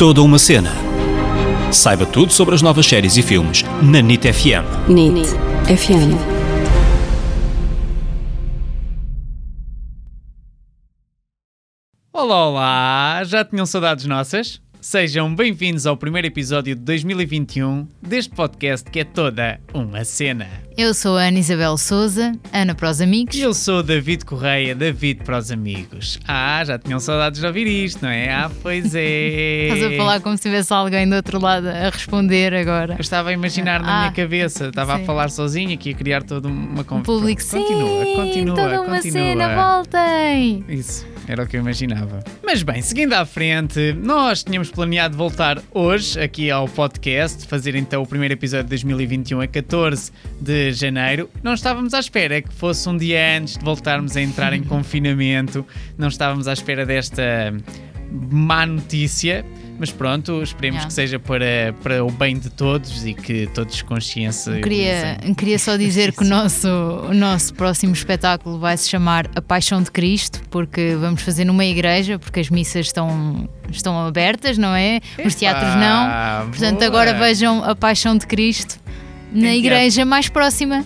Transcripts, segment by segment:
Toda uma cena. Saiba tudo sobre as novas séries e filmes na NIT FM. NIT FM. Olá, olá! Já tinham saudades nossas? Sejam bem-vindos ao primeiro episódio de 2021 deste podcast que é toda uma cena. Eu sou a Ana Isabel Souza, Ana para os amigos. E eu sou o David Correia, David para os amigos. Ah, já tinham saudades de ouvir isto, não é? Ah, pois é. Estás a falar como se tivesse alguém do outro lado a responder agora. Eu estava a imaginar na Ah, minha cabeça, estava sim. a falar sozinho aqui, a criar toda uma O conversa. público, continua, sim, continua, toda uma continua. cena, voltem! Isso, era o que eu imaginava. Mas bem, seguindo à frente, nós tínhamos planeado voltar hoje aqui ao podcast, fazer então o primeiro episódio de 2021 a 14 de janeiro. Não estávamos à espera que fosse um dia antes de voltarmos a entrar em confinamento, não estávamos à espera desta má notícia. Mas pronto, esperemos Yeah. que seja para, para o bem de todos e que todos consciência. Queria, queria só dizer que o nosso, o nosso próximo espetáculo vai se chamar A Paixão de Cristo, porque vamos fazer numa igreja, porque as missas estão, estão abertas, não é? Os teatros não. Portanto, boa. agora vejam A Paixão de Cristo na igreja mais próxima.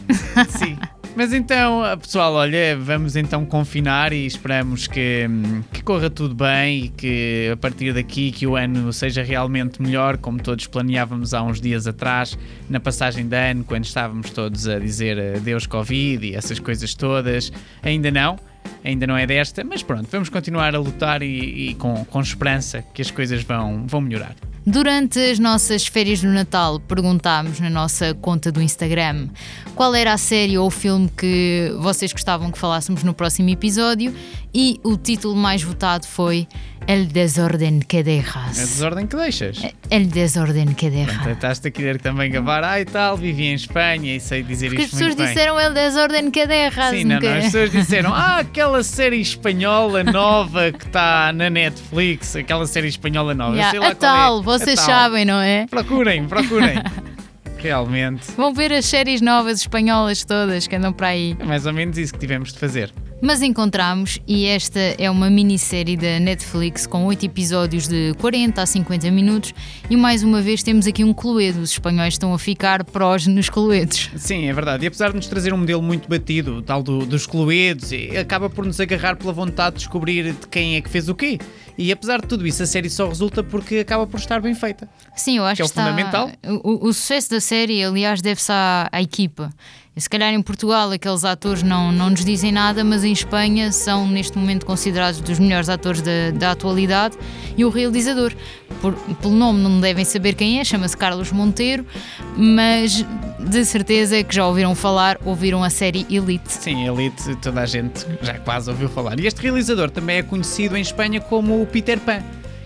Sim. Mas então, pessoal, olha, vamos então confinar e esperamos que, que corra tudo bem e que a partir daqui que o ano seja realmente melhor, como todos planeávamos há uns dias atrás, na passagem de ano, quando estávamos todos a dizer adeus Covid e essas coisas todas. Ainda não, ainda não é desta, mas pronto, vamos continuar a lutar e, e com, com esperança que as coisas vão, vão melhorar. Durante as nossas férias do Natal, perguntámos na nossa conta do Instagram qual era a série ou o filme que vocês gostavam que falássemos no próximo episódio e o título mais votado foi El Desorden que É dejas. desordem que deixas. El Desorden que dejas. Estás-te a querer também gabar, ah e tal, vivi em Espanha e sei dizer Porque as isto pessoas muito bem. disseram El Desorden que dejas. Sim, não, nunca- não, as pessoas disseram, ah, aquela série espanhola nova que está na Netflix, aquela série espanhola nova. Yeah, lá a qual é. tal, A vocês tal. sabem, não é? Procurem, procurem. Realmente, Vão ver as séries novas espanholas todas que andam para aí. é mais ou menos isso que tivemos de fazer. Mas encontramos, e esta é uma minissérie da Netflix com 8 episódios de 40 a 50 minutos, e mais uma vez temos aqui um cluedo. Os espanhóis estão a ficar prós nos cluedos. Sim, é verdade. E apesar de nos trazer um modelo muito batido, o tal do- dos cluedos, e acaba por nos agarrar pela vontade de descobrir de quem é que fez o quê. E apesar de tudo isso, a série só resulta porque acaba por estar bem feita. Sim, eu acho Que é o está- fundamental. O, o sucesso da série, aliás, deve-se à, à equipa. Se calhar em Portugal aqueles atores não, não nos dizem nada, mas em Espanha são neste momento considerados dos melhores atores da, da atualidade e o realizador. Por, pelo nome não devem saber quem é, chama-se Carlos Monteiro, mas de certeza que já ouviram falar, ouviram a série Elite. Sim, Elite, toda a gente já quase ouviu falar. E este realizador também é conhecido em Espanha como o Peter Pan.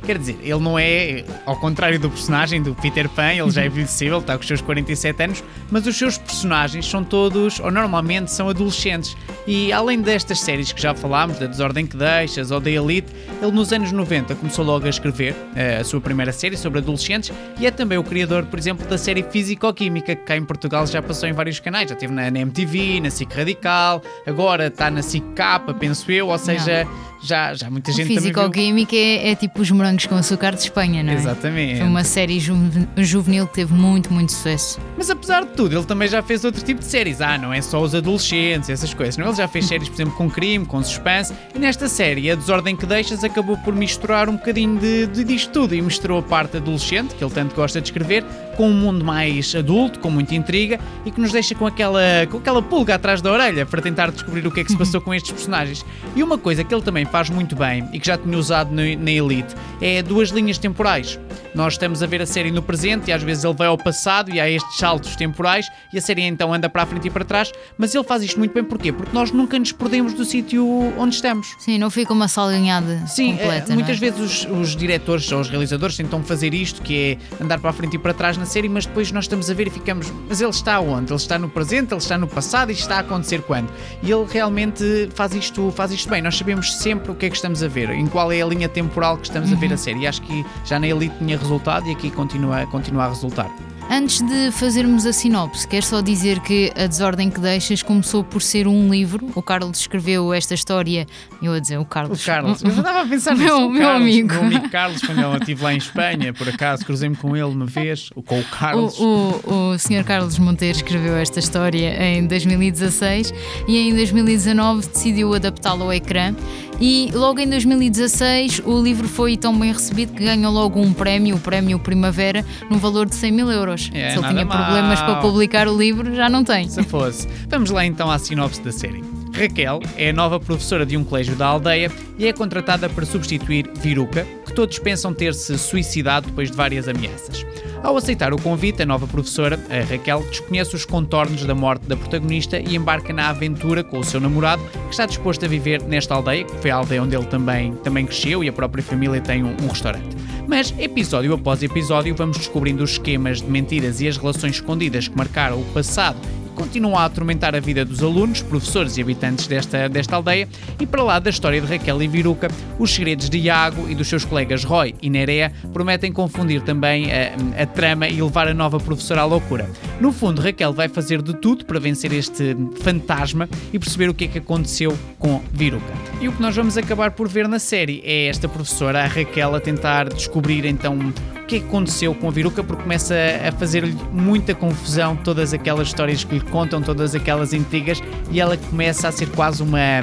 Quer dizer, ele não é, ao contrário do personagem do Peter Pan, ele já envelheceu, ele está com os seus 47 anos, mas os seus personagens são todos, ou normalmente são adolescentes. E além destas séries que já falámos, da Desordem que Deixas ou da Elite, ele nos anos 90 começou logo a escrever eh, a sua primeira série sobre adolescentes e é também o criador, por exemplo, da série Físico-Química, que cá em Portugal já passou em vários canais, já esteve na, na MTV, na SIC Radical, agora está na SIC K, penso eu, ou seja, já, já muita gente. Físico-Química é, é tipo os morangos com açúcar de Espanha, não é? Exatamente. Foi uma série juve- juvenil que teve muito, muito sucesso. Mas apesar de tudo, ele também já fez outro tipo de séries. Ah, não é só os adolescentes, essas coisas. Não, ele já fez séries, por exemplo, com crime, com suspense. E nesta série, A Desordem que Deixas acabou por misturar um bocadinho de, de disto tudo. E misturou a parte adolescente, que ele tanto gosta de escrever, com um mundo mais adulto, com muita intriga e que nos deixa com aquela, com aquela pulga atrás da orelha para tentar descobrir o que é que se passou com estes personagens. E uma coisa que ele também faz muito bem e que já tinha usado no- na Elite é duas linhas temporais. Nós estamos a ver a série no presente e às vezes ele vai ao passado e há estes saltos temporais e a série então anda para a frente e para trás, mas ele faz isto muito bem porquê? Porque nós nunca nos perdemos do sítio onde estamos. Sim, não fica uma salganhada Sim, completa. eh, muitas não é? vezes os, os diretores ou os realizadores tentam fazer isto, que é andar para a frente e para trás na série, mas depois nós estamos a ver e ficamos, mas ele está onde? Ele está no presente, ele está no passado e isto está a acontecer quando? E ele realmente faz isto, faz isto bem. Nós sabemos sempre o que é que estamos a ver, em qual é a linha temporal que estamos a ver a série. E acho que já na Elite tinha resultado e aqui continua, continua a resultar. Antes de fazermos a sinopse, quero só dizer que A Desordem que Deixas começou por ser um livro. O Carlos escreveu esta história, eu a dizer o Carlos. O Carlos, eu estava a pensar nisso. Meu- o meu Carlos, amigo. Meu amigo Carlos, quando eu estive lá em Espanha, por acaso, cruzei-me com ele uma vez, com o Carlos. O, o, o Sr. Carlos Monteiro escreveu esta história em 2016 e em 2019 decidiu adaptá-lo ao ecrã. E logo em 2016 o livro foi tão bem recebido que ganhou logo um prémio, o Prémio Primavera, no valor de 100 mil euros. É, Se ele tinha mal. problemas para publicar o livro, já não tem. Se fosse. Vamos lá então à sinopse da série. Raquel é a nova professora de um colégio da aldeia e é contratada para substituir Viruca, todos pensam ter-se suicidado depois de várias ameaças. Ao aceitar o convite, a nova professora, a Raquel, desconhece os contornos da morte da protagonista e embarca na aventura com o seu namorado, que está disposto a viver nesta aldeia, que foi a aldeia onde ele também, também cresceu e a própria família tem um, um restaurante. Mas, episódio após episódio, vamos descobrindo os esquemas de mentiras e as relações escondidas que marcaram o passado continuam a atormentar a vida dos alunos, professores e habitantes desta, desta aldeia, e para lá da história de Raquel e Viruca, os segredos de Iago e dos seus colegas Roy e Nerea prometem confundir também a, a trama e levar a nova professora à loucura. No fundo, Raquel vai fazer de tudo para vencer este fantasma e perceber o que é que aconteceu com Viruca. E o que nós vamos acabar por ver na série é esta professora, a Raquel, a tentar descobrir então que é que aconteceu com a Viruca, porque começa a fazer-lhe muita confusão todas aquelas histórias que lhe contam, todas aquelas intrigas, e ela começa a ser quase uma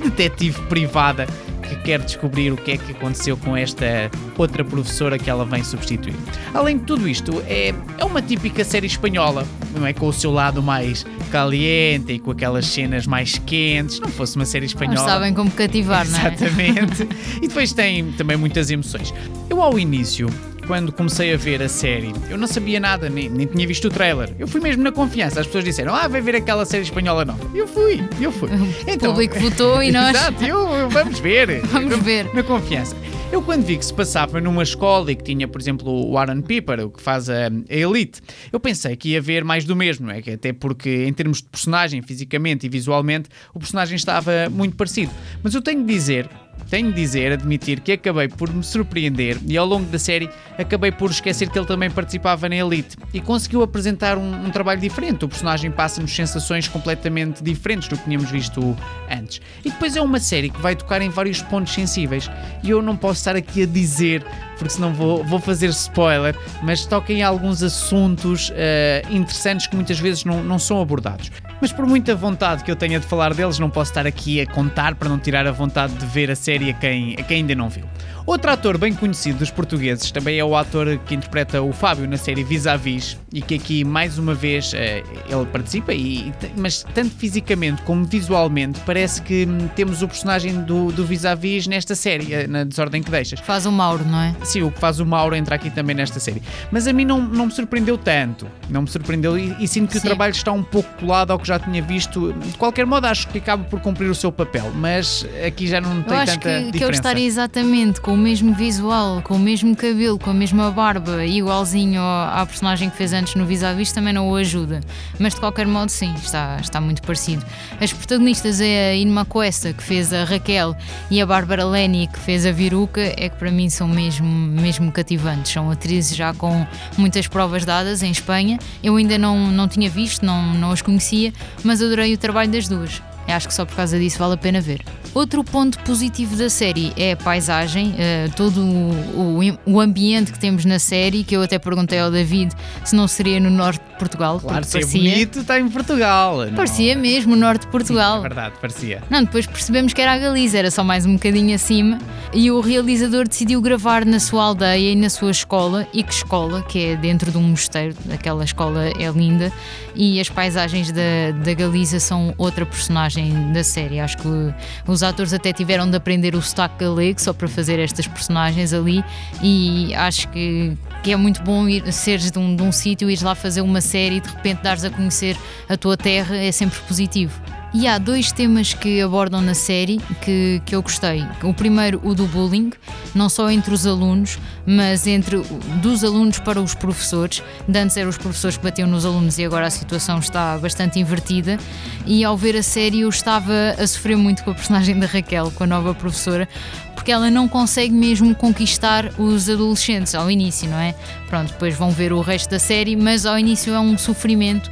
detetive privada que quer descobrir o que é que aconteceu com esta outra professora que ela vem substituir. Além de tudo isto, é, é uma típica série espanhola, não é? Com o seu lado mais caliente e com aquelas cenas mais quentes. Não fosse uma série espanhola. sabem como cativar, não é? Exatamente. e depois tem também muitas emoções. Eu, ao início, quando comecei a ver a série, eu não sabia nada, nem, nem tinha visto o trailer. Eu fui mesmo na confiança. As pessoas disseram, ah, vai ver aquela série espanhola nova. Eu fui, eu fui. Então, O público votou e nós. Exato, eu, eu- vamos ver. Vamos ver. Na confiança. Eu quando vi que se passava numa escola e que tinha, por exemplo, o Aaron Piper, o que faz a, a Elite, eu pensei que ia ver mais do mesmo, é? Até porque em termos de personagem, fisicamente e visualmente, o personagem estava muito parecido. Mas eu tenho de dizer, tenho de dizer, admitir que acabei por me surpreender e ao longo da série acabei por esquecer que ele também participava na Elite e conseguiu apresentar um, um trabalho diferente. O personagem passa-nos sensações completamente diferentes do que tínhamos visto antes. E depois é uma série que vai tocar em vários pontos sensíveis e eu não posso estar aqui a dizer, porque senão vou, vou fazer spoiler, mas toca em alguns assuntos eh, interessantes que muitas vezes não, não são abordados. Mas por muita vontade que eu tenha de falar deles, não posso estar aqui a contar para não tirar a vontade de ver a série a quem, a quem ainda não viu. Outro ator bem conhecido dos portugueses também é o ator que interpreta o Fábio na série Vis-a-Vis e que aqui mais uma vez eh, ele participa, e, mas tanto fisicamente como visualmente parece que hum, temos o personagem do, do Vis-a-Vis nesta série, eh, na Desordem que Deixas. Faz o Mauro, não é? Sim, o que faz o Mauro entrar aqui também nesta série. Mas a mim não, não me surpreendeu tanto. Não me surpreendeu e, e sinto que Sim. o trabalho está um pouco colado ao que já tinha visto. De qualquer modo, acho que acaba por cumprir o seu papel. Mas aqui já não Eu tem acho tanta que, que ele diferença. estaria exatamente com o mesmo visual, com o mesmo cabelo, com a mesma barba, igualzinho à personagem que fez antes no Vis-a-Vis, também não o ajuda. Mas de qualquer modo, sim, está, está muito parecido. As protagonistas é a Inma Cuesta, que fez a Raquel, e a Bárbara Leni, que fez a Viruca, é que para mim são mesmo, mesmo cativantes. São atrizes já com muitas provas dadas em Espanha. Eu ainda não, não tinha visto, não, não as conhecia, mas adorei o trabalho das duas. Eu Acho que só por causa disso vale a pena ver. Outro ponto positivo da série é a paisagem, eh, todo o, o- o ambiente que temos na série, que eu até perguntei ao David se não seria no norte de Portugal. Claro, se é parecia, bonito, está em Portugal. não- parecia mesmo o norte de É Portugal. verdade, parecia. Não, depois percebemos que era a Galiza, era só mais um bocadinho acima. E o realizador decidiu gravar na sua aldeia e na sua escola. E que escola? Que é dentro de um mosteiro. Aquela escola é linda. E as paisagens da, da Galiza são outra personagem da série. Acho que os atores até tiveram de aprender o sotaque galego só para fazer estas personagens ali. E acho que, que é muito bom ir, seres de um, de um sítio, ires lá fazer uma série e de repente dares a conhecer a tua terra. É sempre positivo. E há dois temas que abordam na série que, que eu gostei. O primeiro, o do bullying, não só entre os alunos, mas entre dos alunos para os professores. De antes eram os professores que batiam nos alunos e agora a situação está bastante invertida. E ao ver a série eu estava a sofrer muito com a personagem da Raquel, com a nova professora, porque ela não consegue mesmo conquistar os adolescentes ao início, não é? Pronto, depois vão ver o resto da série, mas ao início é um sofrimento.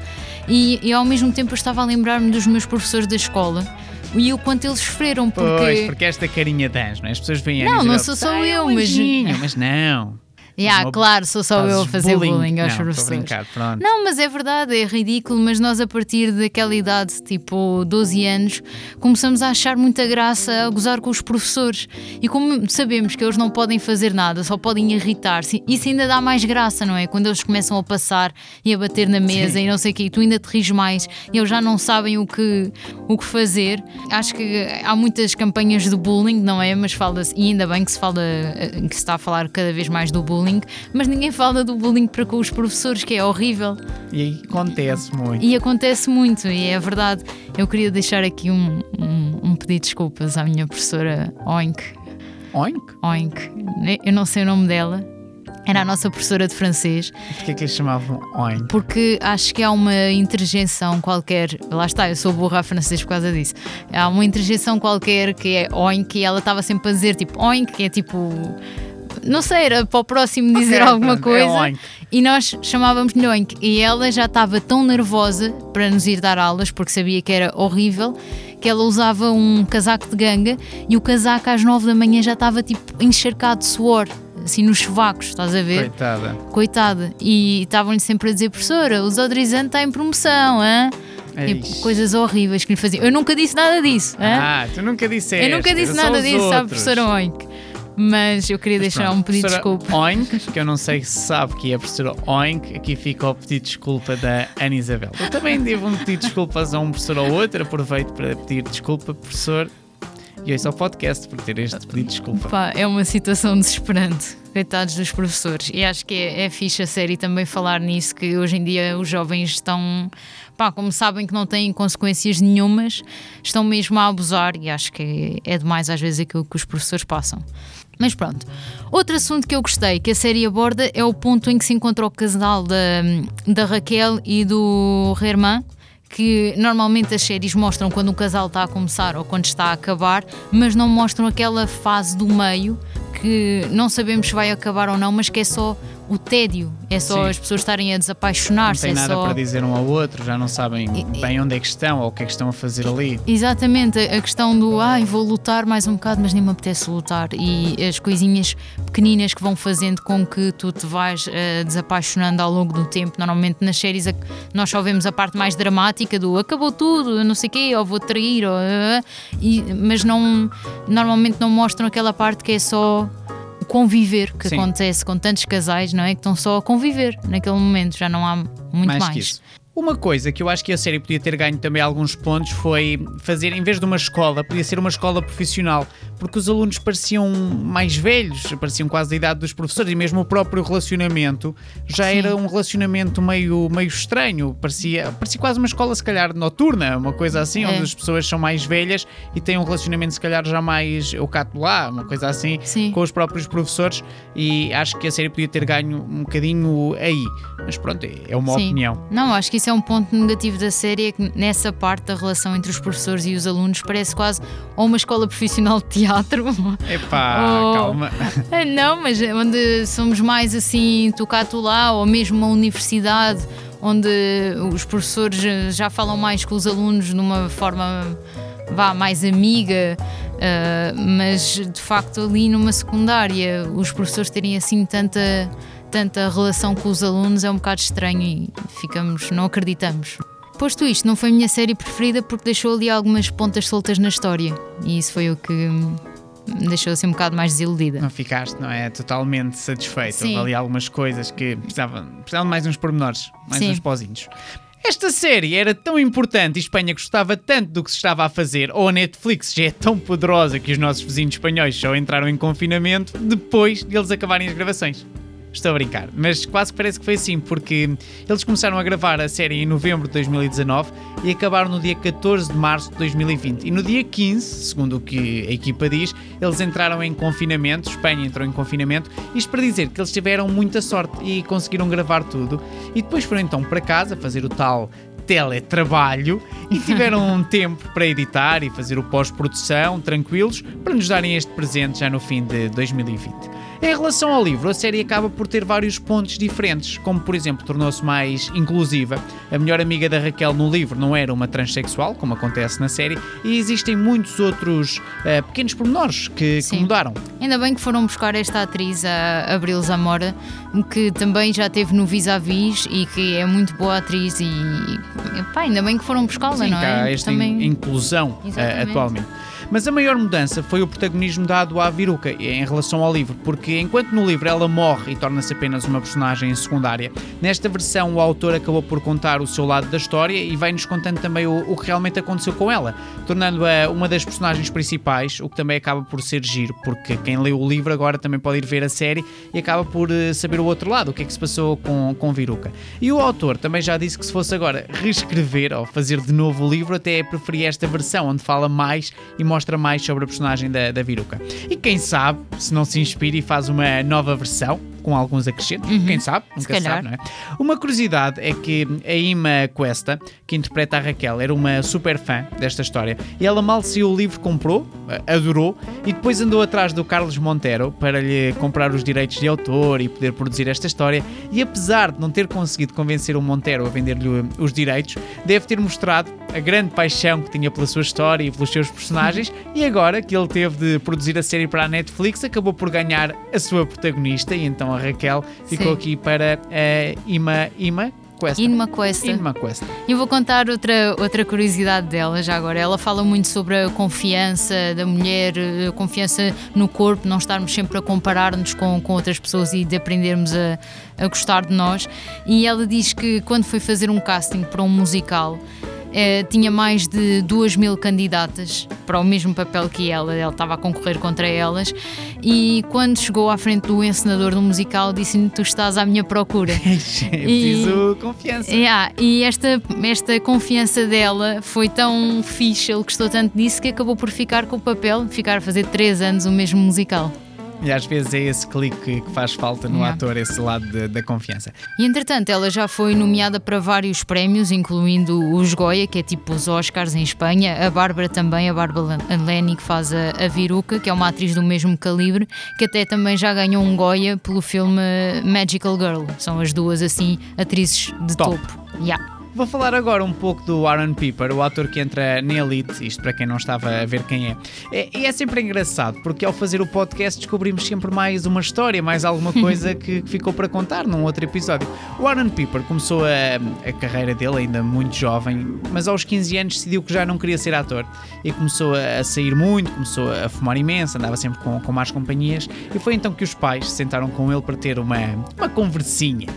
E, e ao mesmo tempo eu estava a lembrar-me dos meus professores da escola e o quanto eles sofreram, porque. Pois, porque esta carinha de anjo, não é? As pessoas veem a Não, Ana não sou só "Ai, eu, é um mas- anjinho", mas não. Yeah, Uma- claro, sou só eu a fazer bullying, aos não, professores. brincar. Não, mas é verdade, é ridículo, mas nós a partir daquela idade, tipo 12 anos, começamos a achar muita graça a gozar com os professores. E como sabemos que eles não podem fazer nada, só podem irritar-se, isso ainda dá mais graça, não é? Quando eles começam a passar e a bater na mesa e não sei o quê, e tu ainda te rires mais e eles já não sabem o que, o que fazer. Acho que há muitas campanhas de bullying, não é? Mas fala-se, e ainda bem que se fala, que se está a falar cada vez mais do bullying, mas ninguém fala do bullying para com os professores, que é horrível. E acontece muito. E acontece muito, e é verdade. Eu queria deixar aqui um, um, um pedido de desculpas à minha professora Oink. Oink? Oink. Eu não sei o nome dela. Era a nossa professora de francês, Porquê que lhe chamavam Oink? porque acho que há uma interjeição qualquer. Lá está, eu sou burra a francês por causa disso. Há uma interjeição qualquer que é oink e ela estava sempre a dizer tipo oink, que é tipo. Não sei, era para o próximo dizer Ok, alguma pronto, é coisa. oink. E nós chamávamos-lhe oink. E ela já estava tão nervosa para nos ir dar aulas, porque sabia que era horrível, que ela usava um casaco de ganga e o casaco às nove da manhã já estava tipo encharcado de suor. Assim nos sovacos, estás a ver? Coitada. Coitada. E estavam-lhe sempre a dizer, professora, o desodorizante está em promoção, hã? Tipo, Eish. coisas horríveis que lhe faziam. Eu nunca disse nada disso, hã? Ah, tu nunca disseste. Eu nunca disse nada disso, sabe, outros. professora Oink. Mas eu queria deixar Pronto, um pedido de desculpa. Oink, que eu não sei se sabe que é a professora Oink, aqui fica o pedido de desculpa da Ana Isabel. Eu também devo um pedido de desculpas a um professor ou outro, aproveito para pedir desculpa, professor, e ouço ao podcast por ter este pedido de desculpa. Pá, é uma situação desesperante. Coitados dos professores. E acho que é, é fixe a série também falar nisso, que hoje em dia os jovens estão, pá, como sabem que não têm consequências nenhumas, estão mesmo a abusar e acho que é demais às vezes aquilo que os professores passam. Mas pronto. Outro assunto que eu gostei que a série aborda é o ponto em que se encontra o casal da, da Raquel e do Herman que normalmente as séries mostram quando o casal está a começar ou quando está a acabar, mas não mostram aquela fase do meio que não sabemos se vai acabar ou não, mas que é só o tédio, é só Sim. as pessoas estarem a Não desapaixonar-se. tem é nada só... para dizer um ao outro, já não sabem bem onde é que estão ou o que é que estão a fazer ali. Exatamente, a questão do ai, vou lutar mais um bocado, mas nem me apetece lutar. E as coisinhas pequeninas que vão fazendo com que tu te vais eh, desapaixonando ao longo do tempo. Normalmente nas séries a- nós só vemos a parte mais dramática do acabou tudo, não sei o quê, ou vou trair, ou, eh, e, mas não, normalmente não mostram aquela parte que é só conviver que Sim. acontece com tantos casais, não é? Que estão só a conviver naquele momento, já não há muito mais. mais. Uma coisa que eu acho que a série podia ter ganho também alguns pontos foi fazer, em vez de uma escola, podia ser uma escola profissional, porque os alunos pareciam mais velhos, pareciam quase da idade dos professores e mesmo o próprio relacionamento já Sim. era um relacionamento meio, meio estranho, parecia, parecia quase uma escola se calhar noturna, uma coisa assim, É. onde as pessoas são mais velhas e têm um relacionamento se calhar já mais eu cato lá, uma coisa assim, Sim. com os próprios professores e acho que a série podia ter ganho um bocadinho aí. Mas pronto, é uma Sim. opinião. Não, acho que isso é um ponto negativo da série, é que nessa parte da relação entre os professores e os alunos parece quase ou uma escola profissional de teatro. Epá, Oh. calma. Ah, Não, mas onde somos mais assim, tocato lá, ou mesmo uma universidade onde os professores eh, já falam mais com os alunos de uma forma vá mais amiga, ah, mas de facto ali numa secundária os professores terem assim tanta tanta relação com os alunos é um bocado estranho e ficamos, não acreditamos. Posto isto, não foi a minha série preferida porque deixou ali algumas pontas soltas na história e isso foi o que me deixou assim um bocado mais desiludida. Não ficaste, não é? Totalmente satisfeito. Sim. Houve ali algumas coisas que precisavam, precisavam de mais uns pormenores, mais Sim. uns pozinhos. Esta série era tão importante e Espanha gostava tanto do que se estava a fazer, ou a Netflix já é tão poderosa que os nossos vizinhos espanhóis só entraram em confinamento depois de eles acabarem as gravações. Estou a brincar, mas quase que parece que foi assim, porque eles começaram a gravar a série em novembro de 2019 e acabaram no dia 14 de março de 2020. E no dia 15, segundo o que a equipa diz, eles entraram em confinamento, Espanha entrou em confinamento, isto para dizer que eles tiveram muita sorte e conseguiram gravar tudo. E depois foram então para casa fazer o tal teletrabalho e tiveram um tempo para editar e fazer o pós-produção tranquilos para nos darem este presente já no fim de 2020. Em relação ao livro, a série acaba por ter vários pontos diferentes, como por exemplo tornou-se mais inclusiva. A melhor amiga da Raquel no livro não era uma transexual, como acontece na série, e existem muitos outros uh, pequenos pormenores que, que, mudaram. Ainda bem que foram buscar esta atriz, a Abril Zamora, que também já teve no Vis-a-Vis e que é muito boa atriz e pá, ainda bem que foram buscá-la, não é? esta também... inclusão uh, atualmente. Mas a maior mudança foi o protagonismo dado à Viruca em relação ao livro, porque enquanto no livro ela morre e torna-se apenas uma personagem secundária, nesta versão o autor acabou por contar o seu lado da história e vai-nos contando também o, o, que realmente aconteceu com ela, tornando-a uma das personagens principais, o que também acaba por ser giro, porque quem leu o livro agora também pode ir ver a série e acaba por eh, saber o outro lado, o que é que se passou com, com Viruca. E o autor também já disse que se fosse agora reescrever ou fazer de novo o livro, até preferia esta versão, onde fala mais e mostra mostra mais sobre a personagem da, da Viruca. E quem sabe, se não se inspira e faz uma nova versão, com alguns acrescentos, uhum. quem sabe, nunca sabe, não é? Uma curiosidade é que a Ima Cuesta, que interpreta a Raquel, era uma super fã desta história. E ela mal se o livro comprou, adorou e depois andou atrás do Carlos Montero para lhe comprar os direitos de autor e poder produzir esta história. E apesar de não ter conseguido convencer o Montero a vender-lhe os direitos, deve ter mostrado a grande paixão que tinha pela sua história e pelos seus personagens. E agora que ele teve de produzir a série para a Netflix acabou por ganhar a sua protagonista e então a Raquel ficou Sim. aqui para a Ima Ima. Cuesta. Inma Cuesta. Inma Cuesta. Eu vou contar outra, outra curiosidade dela já agora. Ela fala muito sobre a confiança da mulher, a confiança no corpo, não estarmos sempre a comparar-nos com, com outras pessoas e de aprendermos a, a gostar de nós. E ela diz que quando foi fazer um casting para um musical, eh, tinha mais de duas mil candidatas para o mesmo papel que ela, ela estava a concorrer contra elas. E quando chegou à frente do encenador do musical, disse-lhe: Tu estás à minha procura. Preciso confiança. Yeah, e esta, esta confiança dela foi tão fixe, ele gostou tanto disso que acabou por ficar com o papel, ficar a fazer três anos o mesmo musical. E às vezes é esse clique que faz falta no yeah. ator, esse lado de, da confiança. E entretanto, ela já foi nomeada para vários prémios, incluindo os Goya, que é tipo os Oscars em Espanha, a Bárbara também, a Bárbara Lenny, que faz a, a Viruca, que é uma atriz do mesmo calibre, que até também já ganhou um Goya pelo filme Magical Girl. São as duas, assim, atrizes de Top. topo. Yeah. Vou falar agora um pouco do Aaron Piper, o ator que entra na Elite, isto para quem não estava a ver quem é. E é, é, sempre engraçado, porque ao fazer o podcast descobrimos sempre mais uma história, mais alguma coisa que ficou para contar num outro episódio. O Aaron Piper começou a, a carreira dele ainda muito jovem, mas aos 15 anos decidiu que já não queria ser ator e começou a sair muito, começou a fumar imenso, andava sempre com, com más companhias e foi então que os pais se sentaram com ele para ter uma, uma conversinha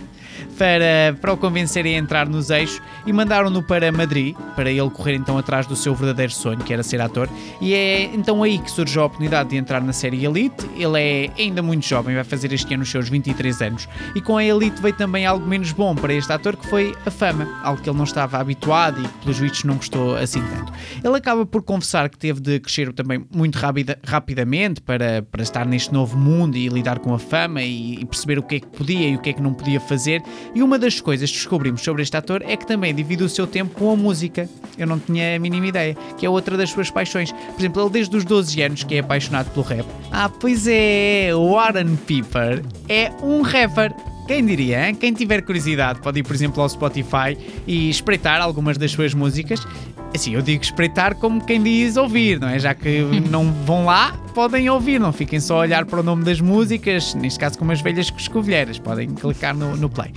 para, para o convencerem a entrar nos eixos e mandaram-no para Madrid, para ele correr então atrás do seu verdadeiro sonho, que era ser ator. E é então aí que surge a oportunidade de entrar na série Elite. Ele é ainda muito jovem, vai fazer este ano os seus 23 anos. E com a Elite veio também algo menos bom para este ator, que foi a fama, algo que ele não estava habituado e que pelos vistos não gostou assim tanto. Ele acaba por confessar que teve de crescer também muito rapida, rapidamente para, para estar neste novo mundo e lidar com a fama e, e perceber o que é que podia e o que é que não podia fazer e uma das coisas que descobrimos sobre este ator é que também divide o seu tempo com a música. Eu não tinha a mínima ideia, que é outra das suas paixões. Por exemplo, ele desde os 12 anos que é apaixonado pelo rap. Ah, pois é, Warren Piper é um rapper. Quem diria? Hein? Quem tiver curiosidade pode ir, por exemplo, ao Spotify e espreitar algumas das suas músicas. Assim, eu digo espreitar como quem diz ouvir, não é? Já que não vão lá, podem ouvir, não fiquem só a olhar para o nome das músicas, neste caso como as velhas escovilheiras, podem clicar no, no play.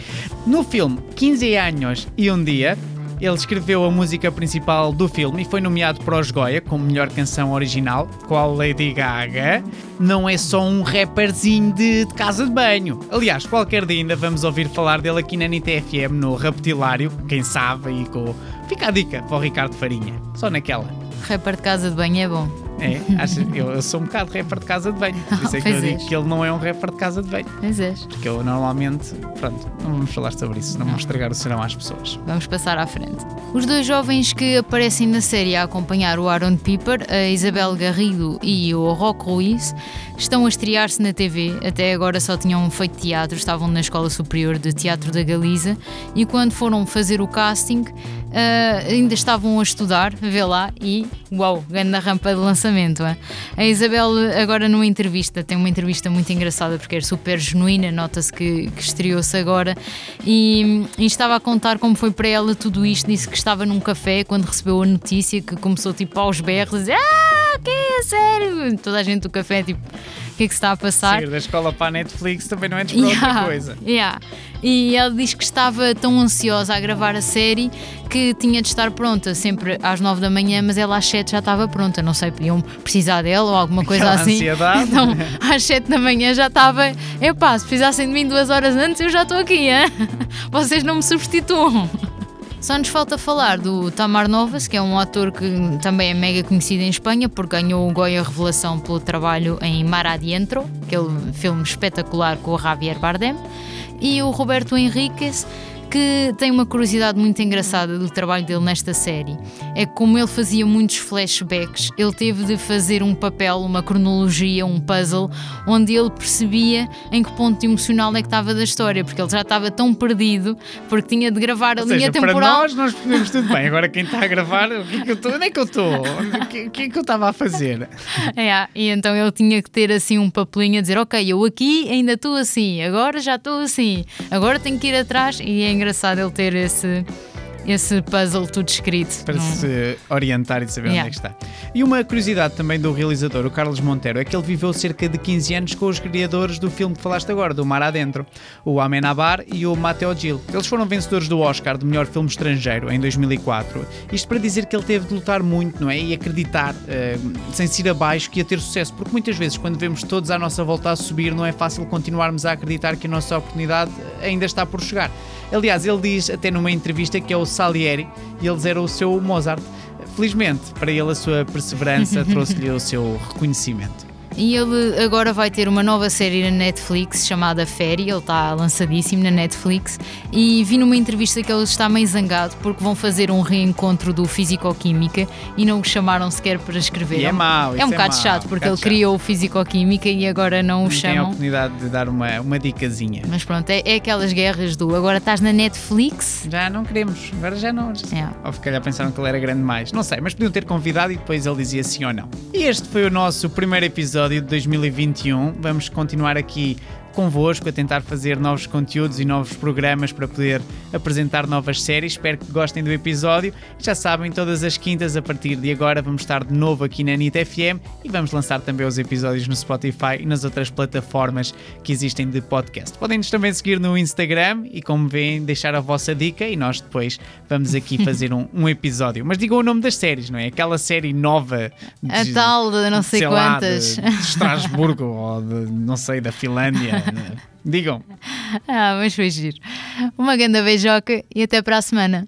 No filme 15 anos e um dia, ele escreveu a música principal do filme e foi nomeado para os Goya como melhor canção original, qual Lady Gaga. Não é só um rapperzinho de, de, casa de banho. Aliás, qualquer dia ainda vamos ouvir falar dele aqui na NTFM no Reptilário, quem sabe, e com. Fica a dica para o Ricardo Farinha, só naquela. Rapper de casa de banho é bom. É, acho, eu, eu sou um bocado rapper de casa de banho. Por isso é que Pois eu digo és. que ele não é um rapper de casa de banho. Mas és. Porque eu normalmente, pronto, não vamos falar sobre isso, não vamos estragar o serão às pessoas. Vamos passar à frente. Os dois jovens que aparecem na série a acompanhar o Aaron Piper, a Isabel Garrido e o Rock Ruiz, estão a estrear-se na TV. Até agora só tinham feito teatro, estavam na Escola Superior de Teatro da Galiza e quando foram fazer o casting ah, ainda estavam a estudar, vê lá, e uau, grande rampa de lançamento. é? A Isabel, agora numa entrevista, tem uma entrevista muito engraçada porque é super genuína, nota-se que, que estreou-se agora, e, e estava a contar como foi para ela tudo isto. Disse que estava num café quando recebeu a notícia, que começou tipo aos berros, a dizer: Ah, que é sério? Toda a gente do café, tipo, o que é que se está a passar? Sair da escola para a Netflix também não é esperar outra Yeah, coisa. yeah. E ela diz que estava tão ansiosa a gravar a série que tinha de estar pronta sempre às 9 da manhã, mas ela às 7 já estava pronta. Não sei, podiam precisar dela ou alguma coisa Aquela assim. ansiedade. Então, às 7 da manhã já estava. Epá, se precisassem de mim duas horas antes, eu já estou aqui, hein? vocês não me substituam. Só nos falta falar do Tamar Novas, que é um ator que também é mega conhecido em Espanha, porque ganhou o Goya Revelação pelo trabalho em Mar Adentro, aquele filme espetacular com o Javier Bardem, e o Roberto Henriquez, que tem uma curiosidade muito engraçada do trabalho dele nesta série. É que como ele fazia muitos flashbacks, ele teve de fazer um papel, uma cronologia, um puzzle, onde ele percebia em que ponto emocional é que estava da história, porque ele já estava tão perdido, porque tinha de gravar a Ou linha seja, para temporal. nós nós percebemos tudo bem. Agora quem está a gravar, o que é que eu estou? Onde é que eu estou? O que, que é que eu estava a fazer? É, e então ele tinha que ter assim um papelinho a dizer: Ok, eu aqui ainda estou assim, agora já estou assim, agora tenho que ir atrás. E é engraçado ele ter esse, esse puzzle tudo escrito. Para Não- se orientar e saber Yeah. onde é que está. E uma curiosidade também do realizador, o Carlos Monteiro, é que ele viveu cerca de 15 anos com os criadores do filme que falaste agora, do Mar Adentro, o Amenabar e o Mateo Gil. Eles foram vencedores do Oscar de melhor filme estrangeiro em 2004. Isto para dizer que ele teve de lutar muito, não é? E acreditar, eh, sem se ir abaixo, que ia ter sucesso. Porque muitas vezes, quando vemos todos à nossa volta a subir, não é fácil continuarmos a acreditar que a nossa oportunidade ainda está por chegar. Aliás, ele diz até numa entrevista que é o Salieri e eles eram o seu Mozart. Felizmente, para ele a sua perseverança trouxe-lhe o seu reconhecimento. E ele agora vai ter uma nova série na Netflix chamada Féria, ele está lançadíssimo na Netflix. E vi numa entrevista que ele está meio zangado porque vão fazer um reencontro do Físico-Química e não o chamaram sequer para escrever. E é um- mau, É um é bocado mau, chato um porque bocado ele criou o Físico-Química e agora não o Não tem a chamam. oportunidade de dar uma, uma dicasinha. Mas pronto, é, é aquelas guerras do agora estás na Netflix. Já não queremos, agora já não. É. Ou se calhar pensaram que ele era grande mais. Não sei, mas podiam ter convidado e depois ele dizia sim ou não. E este foi o nosso primeiro episódio de 2021. Vamos continuar aqui convosco a tentar fazer novos conteúdos e novos programas para poder apresentar novas séries. Espero que gostem do episódio. Já sabem, todas as quintas a partir de agora vamos estar de novo aqui na NIT FM e vamos lançar também os episódios no Spotify e nas outras plataformas que existem de podcast. Podem-nos também seguir no Instagram e, como veem, deixar a vossa dica e nós depois vamos aqui fazer um, um episódio. Mas digam o nome das séries, não é? Aquela série nova A tal de não sei, lá, quantas. de, de Estrasburgo ou de, não sei, da Finlândia. Digam. Ah, mas foi giro. Uma grande beijoca e até para a semana.